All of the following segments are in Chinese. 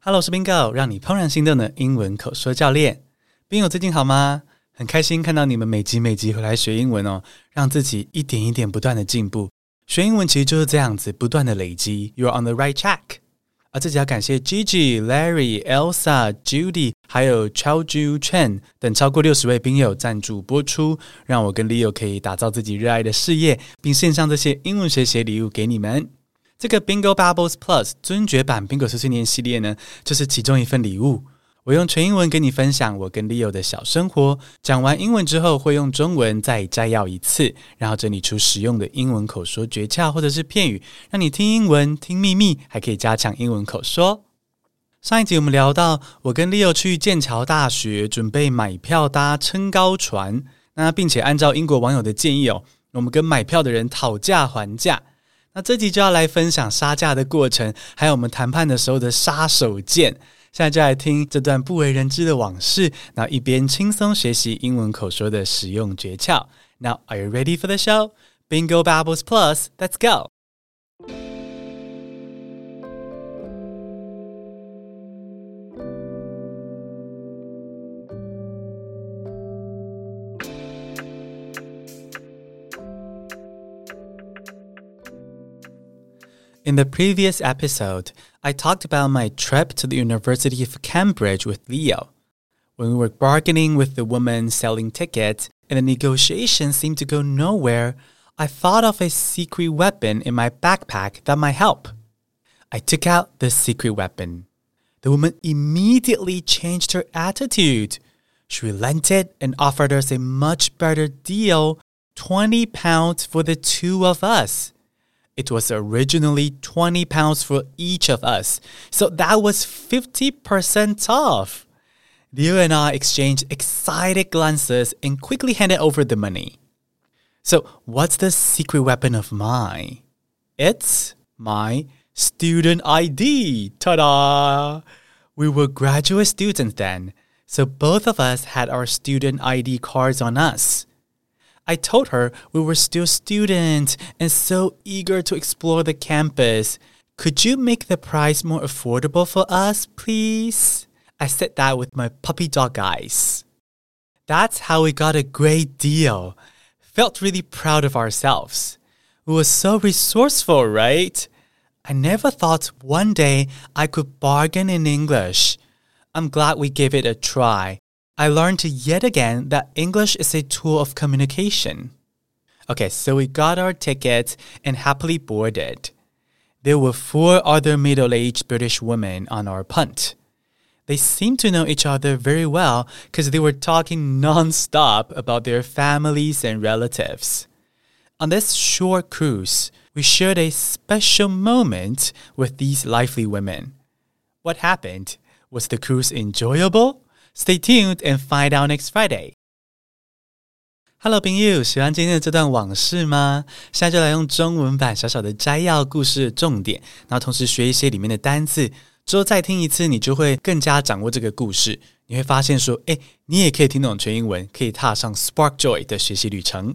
Hello，我是 Bingo，让你怦然心动的英文口说教练。Bingo 最近好吗？很开心看到你们每集每集回来学英文哦，让自己一点一点不断的进步。学英文其实就是这样子，不断的累积。You're on the right track。而自己要感谢 Gigi、Larry、Elsa、Judy，还有 Chao-Ju Chen 等超过六十位宾友赞助播出，让我跟 Leo 可以打造自己热爱的事业，并献上这些英文学习礼物给你们。这个 Bingo Bubbles Plus 尊爵版 Bingo 碎碎念系列呢，就是其中一份礼物。我用全英文跟你分享我跟 Leo 的小生活，讲完英文之后会用中文再摘要一次，然后整理出实用的英文口说诀窍或者是片语，让你听英文听秘密，还可以加强英文口说。上一集我们聊到，我跟 Leo 去剑桥大学准备买票搭撑高船，那并且按照英国网友的建议哦，我们跟买票的人讨价还价。那这集就要来分享杀价的过程，还有我们谈判的时候的杀手锏。现在就来听这段不为人知的往事，然后一边轻松学习英文口说的使用诀窍。Now, are you ready for the show? Bingo Babbles Plus, let's go! In the previous episode, I talked about my trip to the University of Cambridge with Leo. When we were bargaining with the woman selling tickets and the negotiation seemed to go nowhere, I thought of a secret weapon in my backpack that might help. I took out the secret weapon. The woman immediately changed her attitude. She relented and offered us a much better deal 20 pounds for the two of us. It was originally 20 pounds for each of us, so that was 50% off. Leo and I exchanged excited glances and quickly handed over the money. So, what's the secret weapon of mine? It's my student ID. Ta da! We were graduate students then, so both of us had our student ID cards on us. I told her we were still students and so eager to explore the campus. Could you make the price more affordable for us, please? I said that with my puppy dog eyes. That's how we got a great deal. Felt really proud of ourselves. We were so resourceful, right? I never thought one day I could bargain in English. I'm glad we gave it a try. I learned yet again that English is a tool of communication. Okay, so we got our tickets and happily boarded. There were four other middle aged British women on our punt. They seemed to know each other very well because they were talking non-stop about their families and relatives. On this short cruise, we shared a special moment with these lively women. What happened? Was the cruise enjoyable? Stay tuned and find out next Friday. Hello，朋友，喜欢今天的这段往事吗？现在就来用中文版小小的摘要故事的重点，然后同时学一些里面的单字，之后再听一次，你就会更加掌握这个故事。你会发现说，诶，你也可以听懂全英文，可以踏上 Spark Joy 的学习旅程。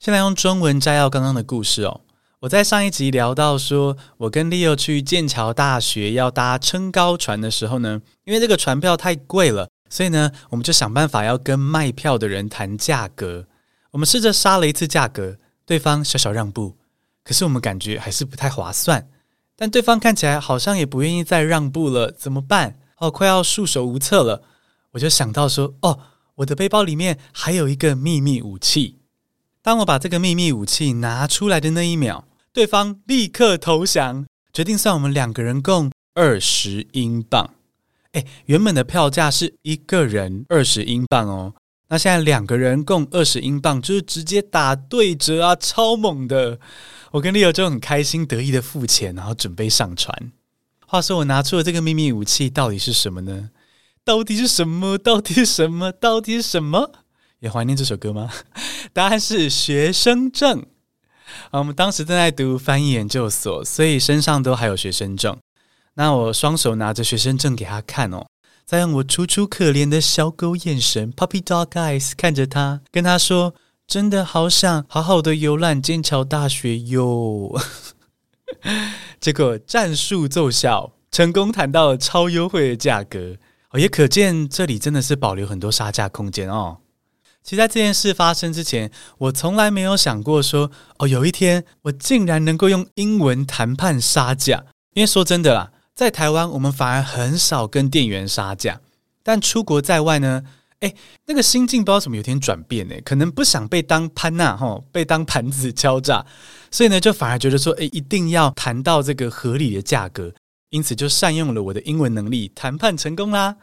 先来用中文摘要刚刚的故事哦。我在上一集聊到说，我跟 Leo 去剑桥大学要搭撑高船的时候呢，因为这个船票太贵了。所以呢，我们就想办法要跟卖票的人谈价格。我们试着杀了一次价格，对方小小让步，可是我们感觉还是不太划算。但对方看起来好像也不愿意再让步了，怎么办？哦，快要束手无策了。我就想到说，哦，我的背包里面还有一个秘密武器。当我把这个秘密武器拿出来的那一秒，对方立刻投降，决定算我们两个人共二十英镑。原本的票价是一个人二十英镑哦，那现在两个人共二十英镑，就是直接打对折啊，超猛的！我跟 Leo 就很开心得意的付钱，然后准备上船。话说我拿出了这个秘密武器，到底是什么呢？到底是什么？到底是什么？到底是什么？也怀念这首歌吗？答案是学生证。啊，我们当时正在读翻译研究所，所以身上都还有学生证。那我双手拿着学生证给他看哦，再用我楚楚可怜的小狗眼神 （puppy dog eyes） 看着他，跟他说：“真的好想好好的游览剑桥大学哟。”结果战术奏效，成功谈到了超优惠的价格哦，也可见这里真的是保留很多杀价空间哦。其实，在这件事发生之前，我从来没有想过说哦，有一天我竟然能够用英文谈判杀价。因为说真的啦，在台湾我们反而很少跟店员杀价，但出国在外呢，哎，那个心境不知道怎么有点转变呢？可能不想被当潘娜哈，被当盘子敲诈，所以呢，就反而觉得说，哎，一定要谈到这个合理的价格。因此就善用了我的英文能力，谈判成功啦！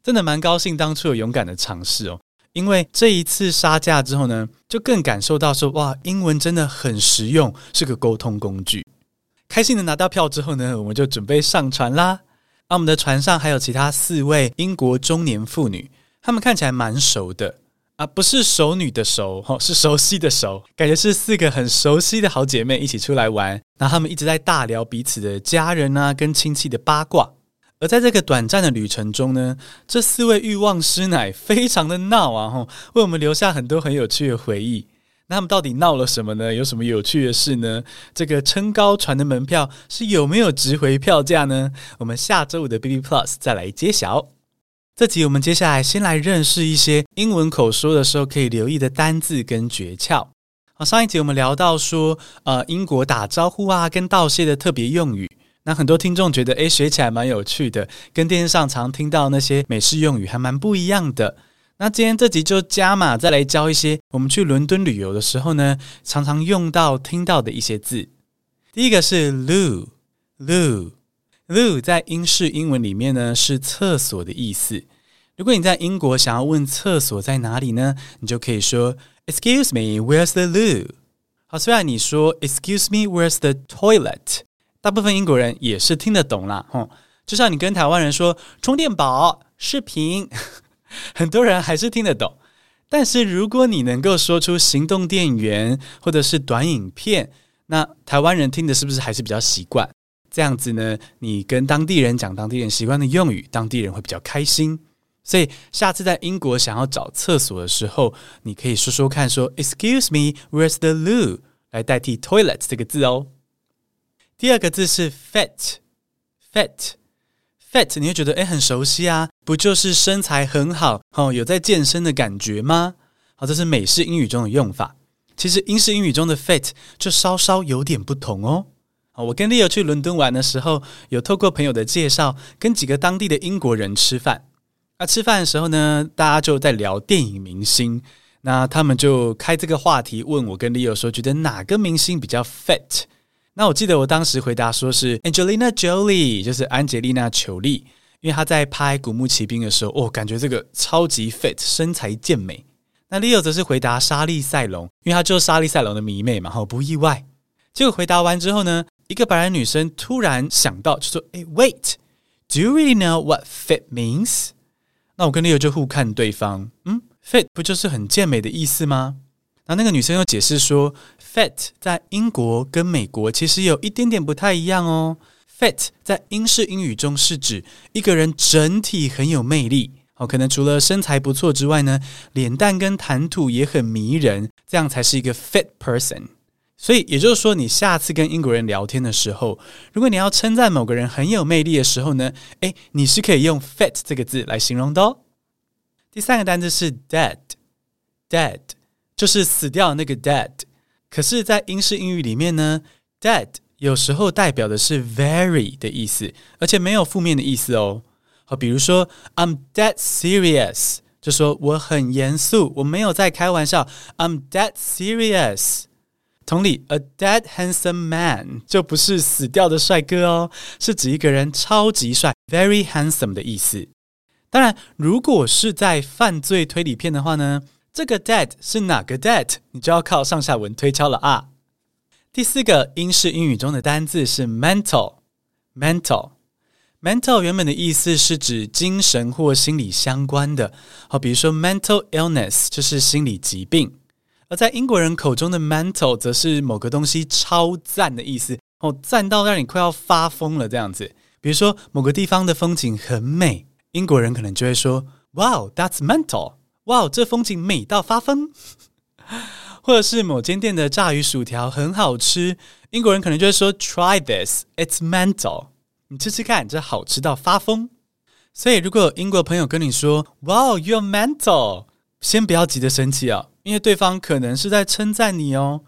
真的蛮高兴当初有勇敢的尝试哦，因为这一次杀价之后呢，就更感受到说哇，英文真的很实用，是个沟通工具。开心的拿到票之后呢，我们就准备上船啦。而我们的船上还有其他四位英国中年妇女，她们看起来蛮熟的。啊，不是熟女的熟，哦，是熟悉的熟，感觉是四个很熟悉的好姐妹一起出来玩。然后她们一直在大聊彼此的家人啊，跟亲戚的八卦。而在这个短暂的旅程中呢，这四位欲望师奶非常的闹啊，吼，为我们留下很多很有趣的回忆。那他们到底闹了什么呢？有什么有趣的事呢？这个撑高船的门票是有没有值回票价呢？我们下周五的 B B Plus 再来揭晓。这集我们接下来先来认识一些英文口说的时候可以留意的单字跟诀窍。好，上一集我们聊到说，呃，英国打招呼啊跟道谢的特别用语，那很多听众觉得，诶，学起来蛮有趣的，跟电视上常听到那些美式用语还蛮不一样的。那今天这集就加码，再来教一些我们去伦敦旅游的时候呢，常常用到、听到的一些字。第一个是 loo，loo。loo 在英式英文里面呢是厕所的意思。如果你在英国想要问厕所在哪里呢，你就可以说 Excuse me, where's the loo？好，虽然你说 Excuse me, where's the toilet？大部分英国人也是听得懂啦。哼，就像你跟台湾人说充电宝、视频，很多人还是听得懂。但是如果你能够说出行动电源或者是短影片，那台湾人听的是不是还是比较习惯？这样子呢，你跟当地人讲当地人习惯的用语，当地人会比较开心。所以下次在英国想要找厕所的时候，你可以说说看，说 “Excuse me, where's the loo” 来代替 “toilet” 这个字哦。第二个字是 fat，fat Fat，你会觉得诶很熟悉啊，不就是身材很好哦，有在健身的感觉吗？好，这是美式英语中的用法。其实英式英语中的 fat 就稍稍有点不同哦。我跟 Leo 去伦敦玩的时候，有透过朋友的介绍，跟几个当地的英国人吃饭。那吃饭的时候呢，大家就在聊电影明星。那他们就开这个话题，问我跟 Leo 说，觉得哪个明星比较 fat 那我记得我当时回答说是 Angelina Jolie，就是安吉丽娜·裘丽，因为她在拍《古墓奇兵》的时候，哦，感觉这个超级 fit，身材健美。那 Leo 则是回答莎莉·赛隆，因为她就是莎莉·赛隆的迷妹嘛，好，不意外。结果回答完之后呢，一个白人女生突然想到，就说：“诶，Wait，Do you really know what fit means？” 那我跟 Leo 就互看对方，嗯，“fit” 不就是很健美的意思吗？然后那个女生又解释说，“fit” 在英国跟美国其实有一点点不太一样哦。“fit” 在英式英语中是指一个人整体很有魅力，哦，可能除了身材不错之外呢，脸蛋跟谈吐也很迷人，这样才是一个 fit person。所以也就是说，你下次跟英国人聊天的时候，如果你要称赞某个人很有魅力的时候呢，诶，你是可以用 fit 这个字来形容的哦。第三个单词是 dead，dead 就是死掉的那个 dead。可是，在英式英语里面呢，dead 有时候代表的是 very 的意思，而且没有负面的意思哦。好，比如说 I'm dead serious，就说我很严肃，我没有在开玩笑，I'm dead serious。同理，a dead handsome man 就不是死掉的帅哥哦，是指一个人超级帅，very handsome 的意思。当然，如果是在犯罪推理片的话呢，这个 dead 是哪个 dead，你就要靠上下文推敲了啊。第四个英式英语中的单字是 mental，mental，mental 原本的意思是指精神或心理相关的，好，比如说 mental illness 就是心理疾病。而在英国人口中的 mental 则是某个东西超赞的意思哦，赞到让你快要发疯了这样子。比如说某个地方的风景很美，英国人可能就会说：“Wow, that's mental！” 哇，这风景美到发疯。或者是某间店的炸鱼薯条很好吃，英国人可能就会说：“Try this, it's mental！” 你吃吃看，这好吃到发疯。所以，如果有英国朋友跟你说 “Wow, you're mental”，先不要急着生气哦，因为对方可能是在称赞你哦。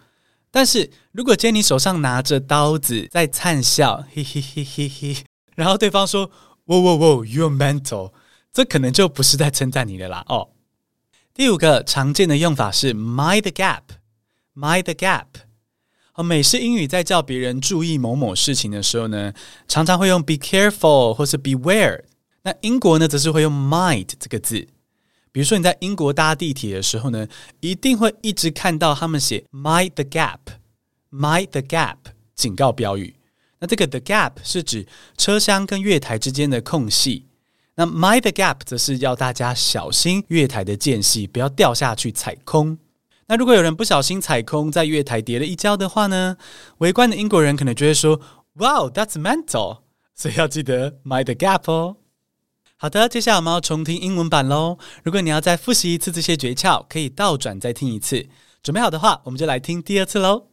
但是如果今天你手上拿着刀子在灿笑，嘿嘿嘿嘿嘿，然后对方说 “Wow, wow, wow, you're mental”，这可能就不是在称赞你的啦哦。第五个常见的用法是 “mind the gap”，“mind the gap”。哦，美式英语在叫别人注意某某事情的时候呢，常常会用 “be careful” 或是 “beware”。那英国呢，则是会用 mind 这个字。比如说你在英国搭地铁的时候呢，一定会一直看到他们写 mind the gap，mind the gap 警告标语。那这个 the gap 是指车厢跟月台之间的空隙。那 mind the gap 则是要大家小心月台的间隙，不要掉下去踩空。那如果有人不小心踩空，在月台跌了一跤的话呢，围观的英国人可能就会说：“Wow, that's mental。”所以要记得 mind the gap 哦。好的，接下来我们要重听英文版喽。如果你要再复习一次这些诀窍，可以倒转再听一次。准备好的话，我们就来听第二次喽。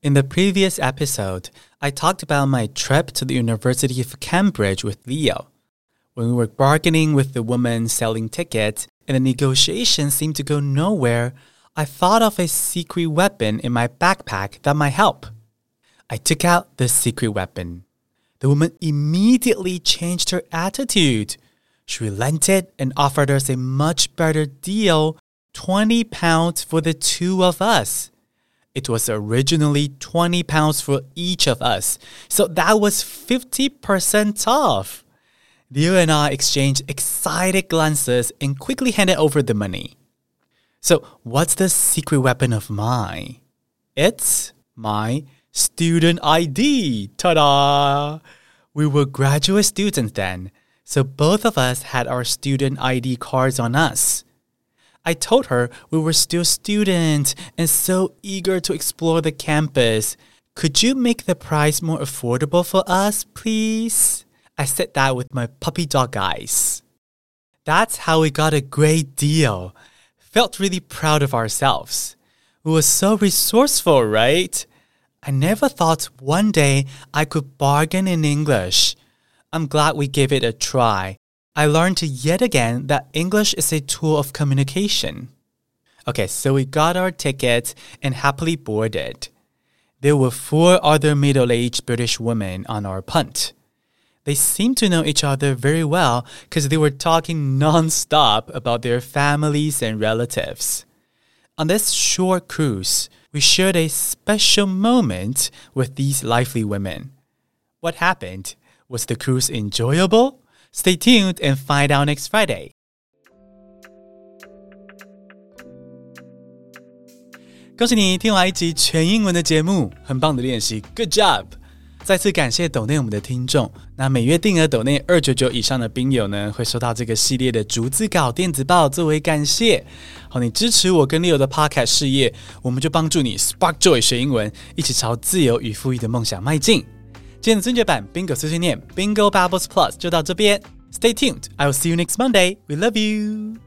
In the previous episode, I talked about my trip to the University of Cambridge with Leo. When we were bargaining with the woman selling tickets and the negotiations seemed to go nowhere, I thought of a secret weapon in my backpack that might help. I took out the secret weapon. The woman immediately changed her attitude. She relented and offered us a much better deal 20 pounds for the two of us. It was originally 20 pounds for each of us, so that was 50% off. Leo and I exchanged excited glances and quickly handed over the money. So, what's the secret weapon of mine? It's my student ID. Ta da! We were graduate students then, so both of us had our student ID cards on us. I told her we were still students and so eager to explore the campus. Could you make the price more affordable for us, please? I said that with my puppy dog eyes. That's how we got a great deal. Felt really proud of ourselves. We were so resourceful, right? I never thought one day I could bargain in English. I'm glad we gave it a try. I learned yet again that English is a tool of communication. Okay, so we got our tickets and happily boarded. There were four other middle aged British women on our punt. They seemed to know each other very well because they were talking non-stop about their families and relatives. On this short cruise, we shared a special moment with these lively women. What happened? Was the cruise enjoyable? Stay tuned and find out next Friday. 恭喜你听完一集全英文的节目，很棒的练习，Good job！ 再次感谢抖内我们的听众。那每月定额抖内二九九以上的宾友呢，会收到这个系列的逐字稿电子报作为感谢。好，你支持我跟 Leo 的 Podcast 事业，我们就帮助你 Spark Joy 学英文，一起朝自由与富裕的梦想迈进。今天的尊爵版 Bingo 碎碎念 Bingo Bubbles Plus 就到这边。Stay tuned, I will see you next Monday. We love you.